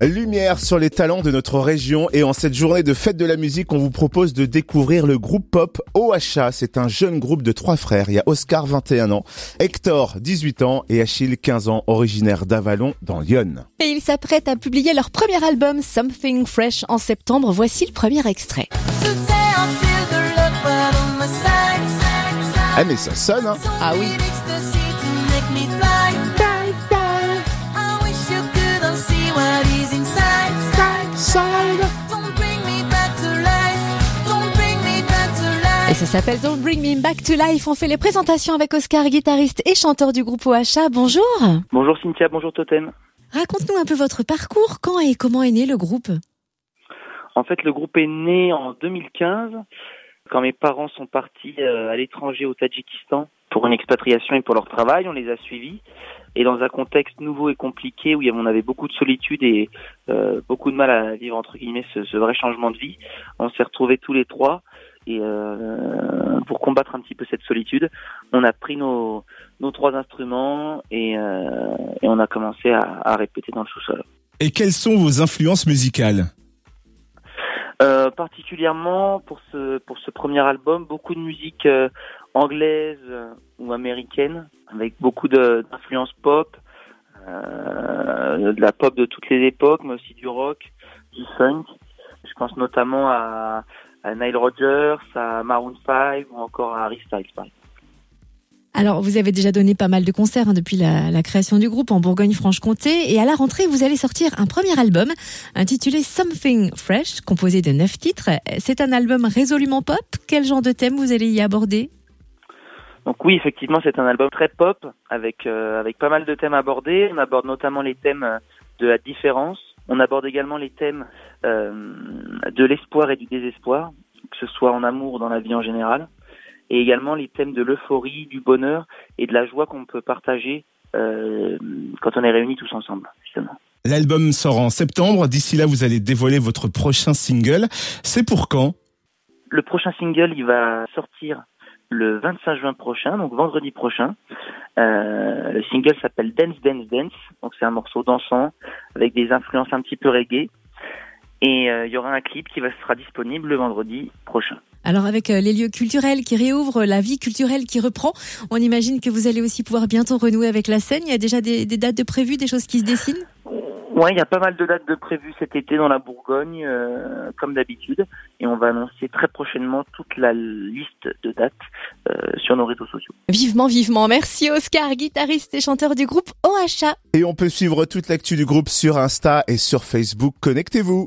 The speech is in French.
Lumière sur les talents de notre région et en cette journée de fête de la musique, on vous propose de découvrir le groupe pop OHA. C'est un jeune groupe de trois frères. Il y a Oscar, 21 ans, Hector, 18 ans et Achille, 15 ans, originaire d'Avalon dans Lyon. Et ils s'apprêtent à publier leur premier album Something Fresh en septembre. Voici le premier extrait. Ah mais ça sonne hein Ah oui. Et ça s'appelle Don't Bring Me Back to Life. On fait les présentations avec Oscar, guitariste et chanteur du groupe OHA. Bonjour. Bonjour Cynthia, bonjour Totem. Raconte-nous un peu votre parcours. Quand et comment est né le groupe? En fait, le groupe est né en 2015 quand mes parents sont partis euh, à l'étranger au Tadjikistan pour une expatriation et pour leur travail. On les a suivis. Et dans un contexte nouveau et compliqué où on avait beaucoup de solitude et euh, beaucoup de mal à vivre entre guillemets ce, ce vrai changement de vie, on s'est retrouvés tous les trois et euh, pour combattre un petit peu cette solitude, on a pris nos, nos trois instruments et, euh, et on a commencé à, à répéter dans le sous-sol. Et quelles sont vos influences musicales? Euh, particulièrement pour ce pour ce premier album, beaucoup de musique euh, anglaise euh, ou américaine, avec beaucoup d'influences pop, de la pop de toutes les époques, mais aussi du rock, du funk. Je pense notamment à, à Nile Rodgers, à Maroon 5 ou encore à Harry Styles. Alors, vous avez déjà donné pas mal de concerts hein, depuis la, la, création du groupe en Bourgogne-Franche-Comté. Et à la rentrée, vous allez sortir un premier album intitulé Something Fresh, composé de neuf titres. C'est un album résolument pop. Quel genre de thème vous allez y aborder? Donc oui, effectivement, c'est un album très pop avec euh, avec pas mal de thèmes abordés. On aborde notamment les thèmes de la différence. On aborde également les thèmes de l'espoir et du désespoir, que ce soit en amour ou dans la vie en général et également les thèmes de l'euphorie, du bonheur et de la joie qu'on peut partager euh, quand on est réunis tous ensemble, justement. L'album sort en septembre. D'ici là, vous allez dévoiler votre prochain single. C'est pour quand? Le prochain single, il va sortir le 25 juin prochain, donc vendredi prochain. Euh, le single s'appelle Dance Dance Dance, donc c'est un morceau dansant avec des influences un petit peu reggae. Et euh, il y aura un clip qui va sera disponible le vendredi prochain. Alors avec euh, les lieux culturels qui réouvrent, la vie culturelle qui reprend, on imagine que vous allez aussi pouvoir bientôt renouer avec la scène. Il y a déjà des, des dates de prévues, des choses qui se dessinent? Ouais, il y a pas mal de dates de prévues cet été dans la Bourgogne, euh, comme d'habitude, et on va annoncer très prochainement toute la liste de dates euh, sur nos réseaux sociaux. Vivement, vivement. Merci Oscar, guitariste et chanteur du groupe OHA. Et on peut suivre toute l'actu du groupe sur Insta et sur Facebook. Connectez-vous.